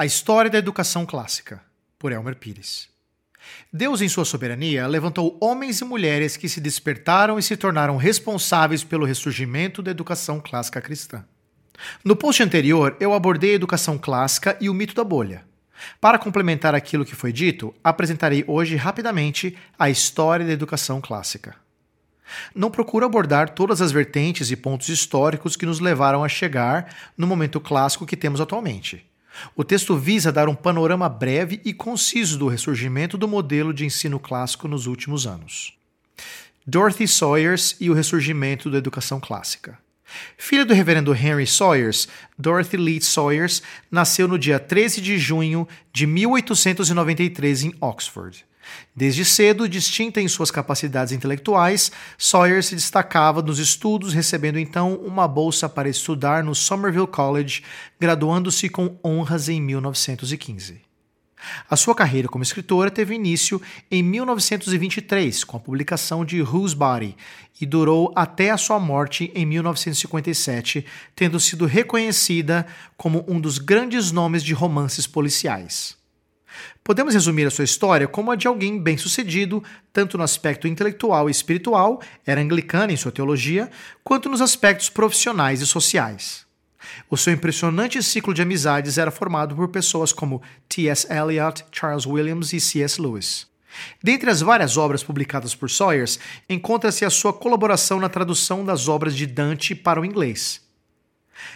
A História da Educação Clássica, por Elmer Pires. Deus, em sua soberania, levantou homens e mulheres que se despertaram e se tornaram responsáveis pelo ressurgimento da educação clássica cristã. No post anterior, eu abordei a educação clássica e o mito da bolha. Para complementar aquilo que foi dito, apresentarei hoje rapidamente a história da educação clássica. Não procuro abordar todas as vertentes e pontos históricos que nos levaram a chegar no momento clássico que temos atualmente. O texto visa dar um panorama breve e conciso do ressurgimento do modelo de ensino clássico nos últimos anos. Dorothy Sawyers e o ressurgimento da educação clássica. Filha do reverendo Henry Sawyers, Dorothy Lee Sawyers nasceu no dia 13 de junho de 1893 em Oxford. Desde cedo, distinta em suas capacidades intelectuais, Sawyer se destacava nos estudos, recebendo então uma bolsa para estudar no Somerville College, graduando-se com honras em 1915. A sua carreira como escritora teve início em 1923, com a publicação de Whose Body, e durou até a sua morte em 1957, tendo sido reconhecida como um dos grandes nomes de romances policiais. Podemos resumir a sua história como a de alguém bem-sucedido, tanto no aspecto intelectual e espiritual, era anglicana em sua teologia, quanto nos aspectos profissionais e sociais. O seu impressionante ciclo de amizades era formado por pessoas como T.S. Eliot, Charles Williams e C.S. Lewis. Dentre as várias obras publicadas por Sawyers, encontra-se a sua colaboração na tradução das obras de Dante para o inglês.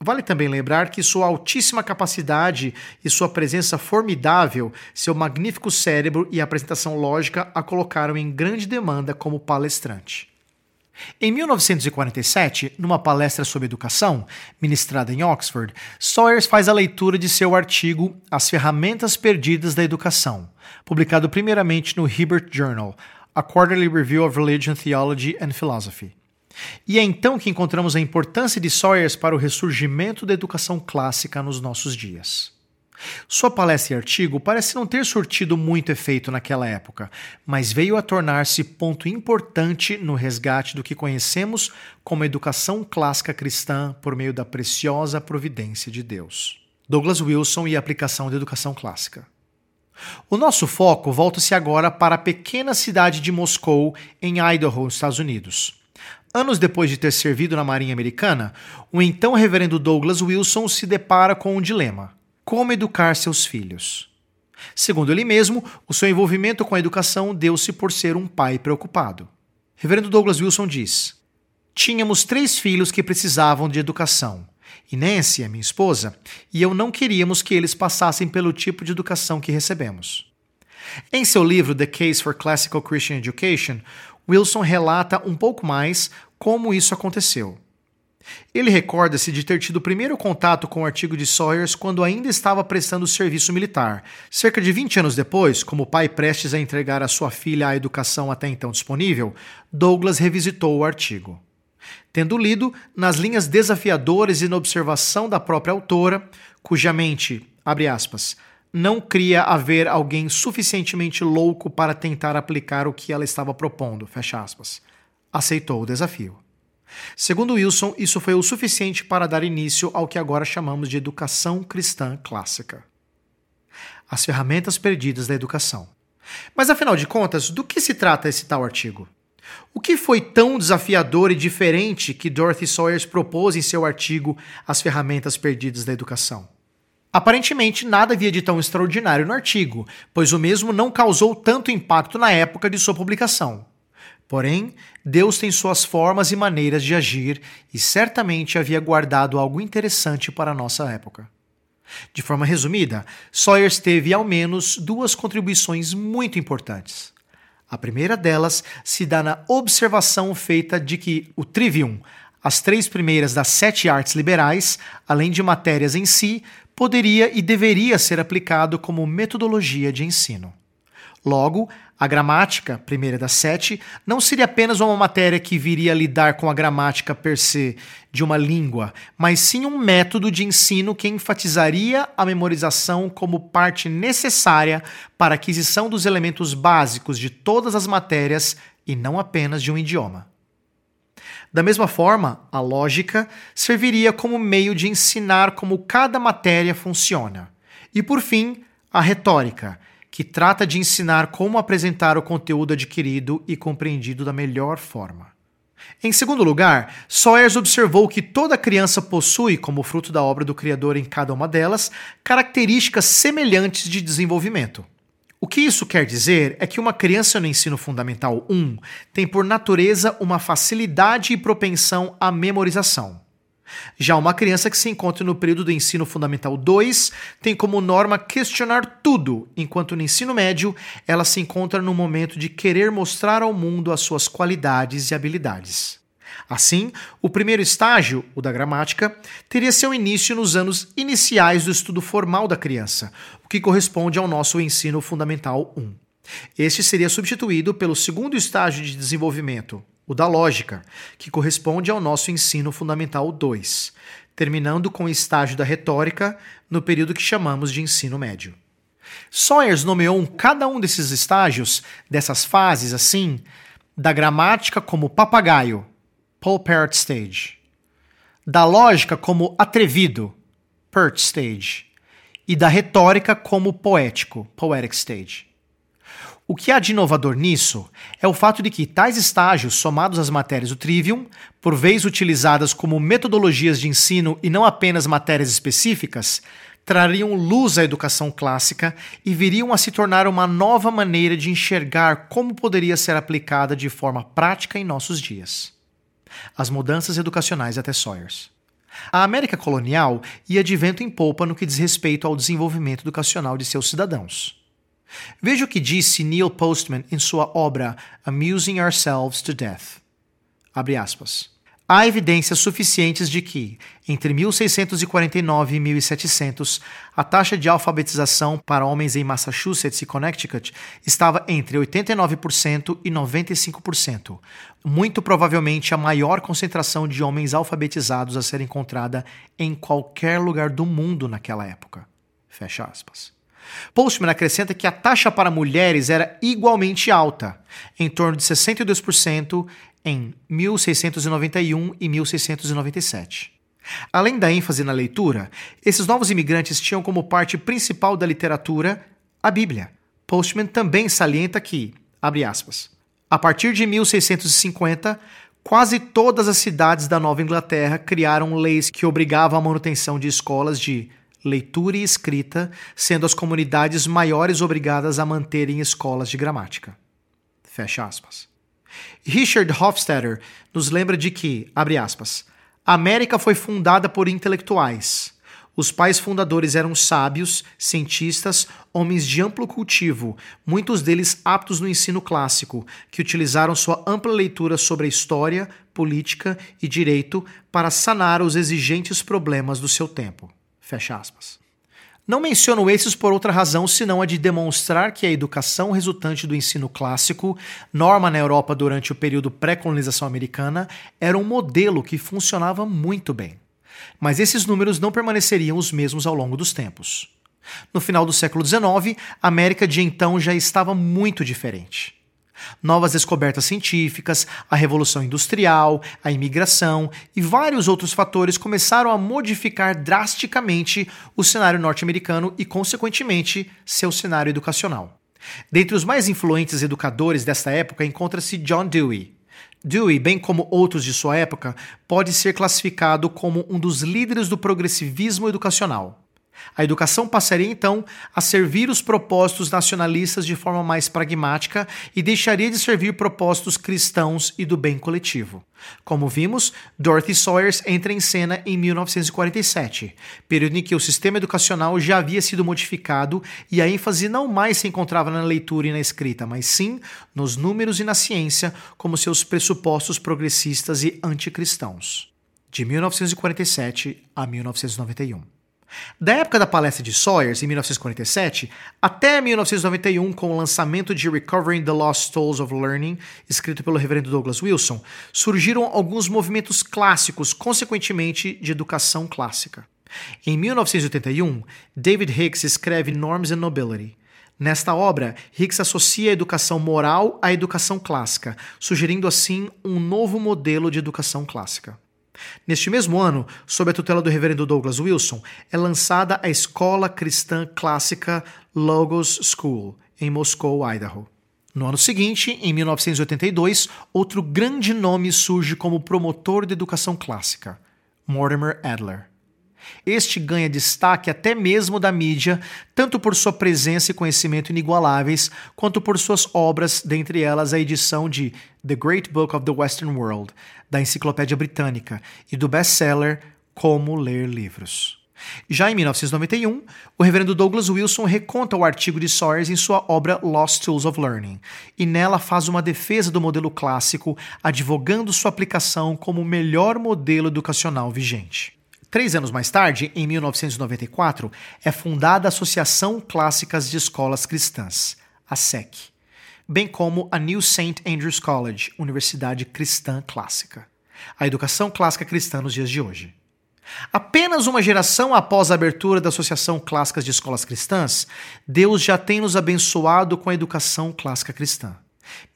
Vale também lembrar que sua altíssima capacidade e sua presença formidável, seu magnífico cérebro e apresentação lógica a colocaram em grande demanda como palestrante. Em 1947, numa palestra sobre educação, ministrada em Oxford, Sawyers faz a leitura de seu artigo As Ferramentas Perdidas da Educação, publicado primeiramente no Hibbert Journal, a Quarterly Review of Religion, Theology and Philosophy. E é então que encontramos a importância de Sawyers para o ressurgimento da educação clássica nos nossos dias. Sua palestra e artigo parece não ter surtido muito efeito naquela época, mas veio a tornar-se ponto importante no resgate do que conhecemos como educação clássica cristã por meio da preciosa providência de Deus. Douglas Wilson e a aplicação da educação clássica. O nosso foco volta-se agora para a pequena cidade de Moscou, em Idaho, Estados Unidos. Anos depois de ter servido na Marinha Americana, o então reverendo Douglas Wilson se depara com um dilema: como educar seus filhos? Segundo ele mesmo, o seu envolvimento com a educação deu-se por ser um pai preocupado. Reverendo Douglas Wilson diz: Tínhamos três filhos que precisavam de educação. A minha esposa, e eu não queríamos que eles passassem pelo tipo de educação que recebemos. Em seu livro The Case for Classical Christian Education, Wilson relata um pouco mais como isso aconteceu. Ele recorda-se de ter tido o primeiro contato com o artigo de Sawyers quando ainda estava prestando serviço militar. Cerca de 20 anos depois, como pai prestes a entregar a sua filha à educação até então disponível, Douglas revisitou o artigo. Tendo lido, nas linhas desafiadoras e na observação da própria autora, cuja mente, abre aspas, não cria haver alguém suficientemente louco para tentar aplicar o que ela estava propondo, fecha aspas. Aceitou o desafio. Segundo Wilson, isso foi o suficiente para dar início ao que agora chamamos de educação cristã clássica. As ferramentas perdidas da educação. Mas afinal de contas, do que se trata esse tal artigo? O que foi tão desafiador e diferente que Dorothy Sawyers propôs em seu artigo As Ferramentas Perdidas da Educação? Aparentemente, nada havia de tão extraordinário no artigo, pois o mesmo não causou tanto impacto na época de sua publicação. Porém, Deus tem suas formas e maneiras de agir e certamente havia guardado algo interessante para a nossa época. De forma resumida, Sawyers teve ao menos duas contribuições muito importantes. A primeira delas se dá na observação feita de que o trivium, as três primeiras das sete artes liberais, além de matérias em si, poderia e deveria ser aplicado como metodologia de ensino. Logo, a gramática, primeira das sete, não seria apenas uma matéria que viria a lidar com a gramática per se de uma língua, mas sim um método de ensino que enfatizaria a memorização como parte necessária para a aquisição dos elementos básicos de todas as matérias e não apenas de um idioma. Da mesma forma, a lógica serviria como meio de ensinar como cada matéria funciona. E por fim, a retórica, que trata de ensinar como apresentar o conteúdo adquirido e compreendido da melhor forma. Em segundo lugar, Sawyers observou que toda criança possui, como fruto da obra do Criador em cada uma delas, características semelhantes de desenvolvimento. O que isso quer dizer é que uma criança no ensino fundamental 1 tem por natureza uma facilidade e propensão à memorização. Já uma criança que se encontra no período do ensino fundamental 2 tem como norma questionar tudo, enquanto no ensino médio ela se encontra no momento de querer mostrar ao mundo as suas qualidades e habilidades. Assim, o primeiro estágio, o da gramática, teria seu início nos anos iniciais do estudo formal da criança, o que corresponde ao nosso ensino fundamental 1. Este seria substituído pelo segundo estágio de desenvolvimento, o da lógica, que corresponde ao nosso ensino fundamental 2, terminando com o estágio da retórica no período que chamamos de ensino médio. Sawyers nomeou cada um desses estágios, dessas fases, assim, da gramática como papagaio, Paul Parrot Stage, da lógica como atrevido, Pert Stage, e da retórica como poético, Poetic Stage. O que há de inovador nisso é o fato de que tais estágios, somados às matérias do Trivium, por vez utilizadas como metodologias de ensino e não apenas matérias específicas, trariam luz à educação clássica e viriam a se tornar uma nova maneira de enxergar como poderia ser aplicada de forma prática em nossos dias. As mudanças educacionais até Sawyers. A América colonial ia de vento em polpa no que diz respeito ao desenvolvimento educacional de seus cidadãos. Veja o que disse Neil Postman em sua obra Amusing Ourselves to Death. Abre aspas. Há evidências suficientes de que, entre 1649 e 1700, a taxa de alfabetização para homens em Massachusetts e Connecticut estava entre 89% e 95%, muito provavelmente a maior concentração de homens alfabetizados a ser encontrada em qualquer lugar do mundo naquela época. Fecha aspas. Postman acrescenta que a taxa para mulheres era igualmente alta, em torno de 62% em 1691 e 1697. Além da ênfase na leitura, esses novos imigrantes tinham como parte principal da literatura a Bíblia. Postman também salienta que, abre aspas, a partir de 1650, quase todas as cidades da Nova Inglaterra criaram leis que obrigavam a manutenção de escolas de leitura e escrita, sendo as comunidades maiores obrigadas a manterem escolas de gramática. Fecha aspas. Richard Hofstadter nos lembra de que, abre aspas, a América foi fundada por intelectuais. Os pais fundadores eram sábios, cientistas, homens de amplo cultivo, muitos deles aptos no ensino clássico, que utilizaram sua ampla leitura sobre a história, política e direito para sanar os exigentes problemas do seu tempo. Fecha aspas. Não menciono esses por outra razão senão a de demonstrar que a educação resultante do ensino clássico, norma na Europa durante o período pré-colonização americana, era um modelo que funcionava muito bem. Mas esses números não permaneceriam os mesmos ao longo dos tempos. No final do século XIX, a América de então já estava muito diferente. Novas descobertas científicas, a revolução industrial, a imigração e vários outros fatores começaram a modificar drasticamente o cenário norte-americano e, consequentemente, seu cenário educacional. Dentre os mais influentes educadores desta época encontra-se John Dewey. Dewey, bem como outros de sua época, pode ser classificado como um dos líderes do progressivismo educacional. A educação passaria então a servir os propósitos nacionalistas de forma mais pragmática e deixaria de servir propósitos cristãos e do bem coletivo. Como vimos, Dorothy Sawyers entra em cena em 1947, período em que o sistema educacional já havia sido modificado e a ênfase não mais se encontrava na leitura e na escrita, mas sim nos números e na ciência como seus pressupostos progressistas e anticristãos. De 1947 a 1991. Da época da palestra de Sawyers, em 1947, até 1991, com o lançamento de Recovering the Lost Souls of Learning, escrito pelo reverendo Douglas Wilson, surgiram alguns movimentos clássicos, consequentemente, de educação clássica. Em 1981, David Hicks escreve Norms and Nobility. Nesta obra, Hicks associa a educação moral à educação clássica, sugerindo assim um novo modelo de educação clássica. Neste mesmo ano, sob a tutela do reverendo Douglas Wilson, é lançada a Escola Cristã Clássica Logos School, em Moscou, Idaho. No ano seguinte, em 1982, outro grande nome surge como promotor de educação clássica, Mortimer Adler. Este ganha destaque até mesmo da mídia, tanto por sua presença e conhecimento inigualáveis, quanto por suas obras, dentre elas a edição de The Great Book of the Western World, da Enciclopédia Britânica, e do best-seller Como Ler Livros. Já em 1991, o reverendo Douglas Wilson reconta o artigo de Sawyers em sua obra Lost Tools of Learning, e nela faz uma defesa do modelo clássico, advogando sua aplicação como o melhor modelo educacional vigente. Três anos mais tarde, em 1994, é fundada a Associação Clássicas de Escolas Cristãs, a SEC, bem como a New St. Andrews College, Universidade Cristã Clássica, a educação clássica cristã nos dias de hoje. Apenas uma geração após a abertura da Associação Clássicas de Escolas Cristãs, Deus já tem nos abençoado com a educação clássica cristã.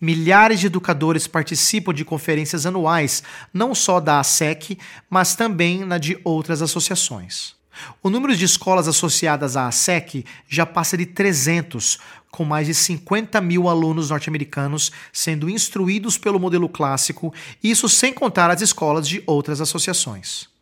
Milhares de educadores participam de conferências anuais, não só da ASEC, mas também na de outras associações. O número de escolas associadas à ASEC já passa de 300, com mais de 50 mil alunos norte-americanos sendo instruídos pelo modelo clássico, isso sem contar as escolas de outras associações.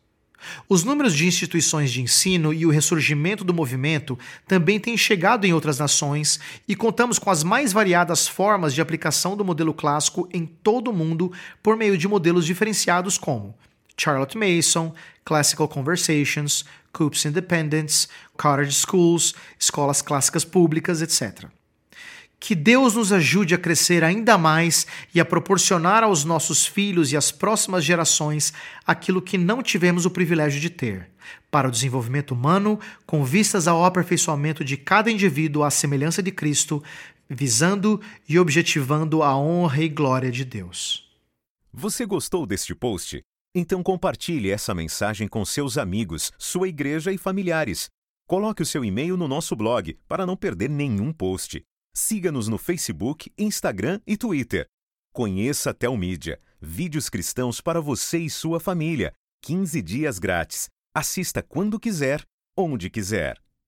Os números de instituições de ensino e o ressurgimento do movimento também têm chegado em outras nações e contamos com as mais variadas formas de aplicação do modelo clássico em todo o mundo por meio de modelos diferenciados como Charlotte Mason, Classical Conversations, Coops Independence, Cottage Schools, escolas clássicas públicas, etc. Que Deus nos ajude a crescer ainda mais e a proporcionar aos nossos filhos e às próximas gerações aquilo que não tivemos o privilégio de ter, para o desenvolvimento humano, com vistas ao aperfeiçoamento de cada indivíduo à semelhança de Cristo, visando e objetivando a honra e glória de Deus. Você gostou deste post? Então compartilhe essa mensagem com seus amigos, sua igreja e familiares. Coloque o seu e-mail no nosso blog para não perder nenhum post. Siga-nos no Facebook, Instagram e Twitter. Conheça a Telmídia, vídeos cristãos para você e sua família. 15 dias grátis. Assista quando quiser, onde quiser.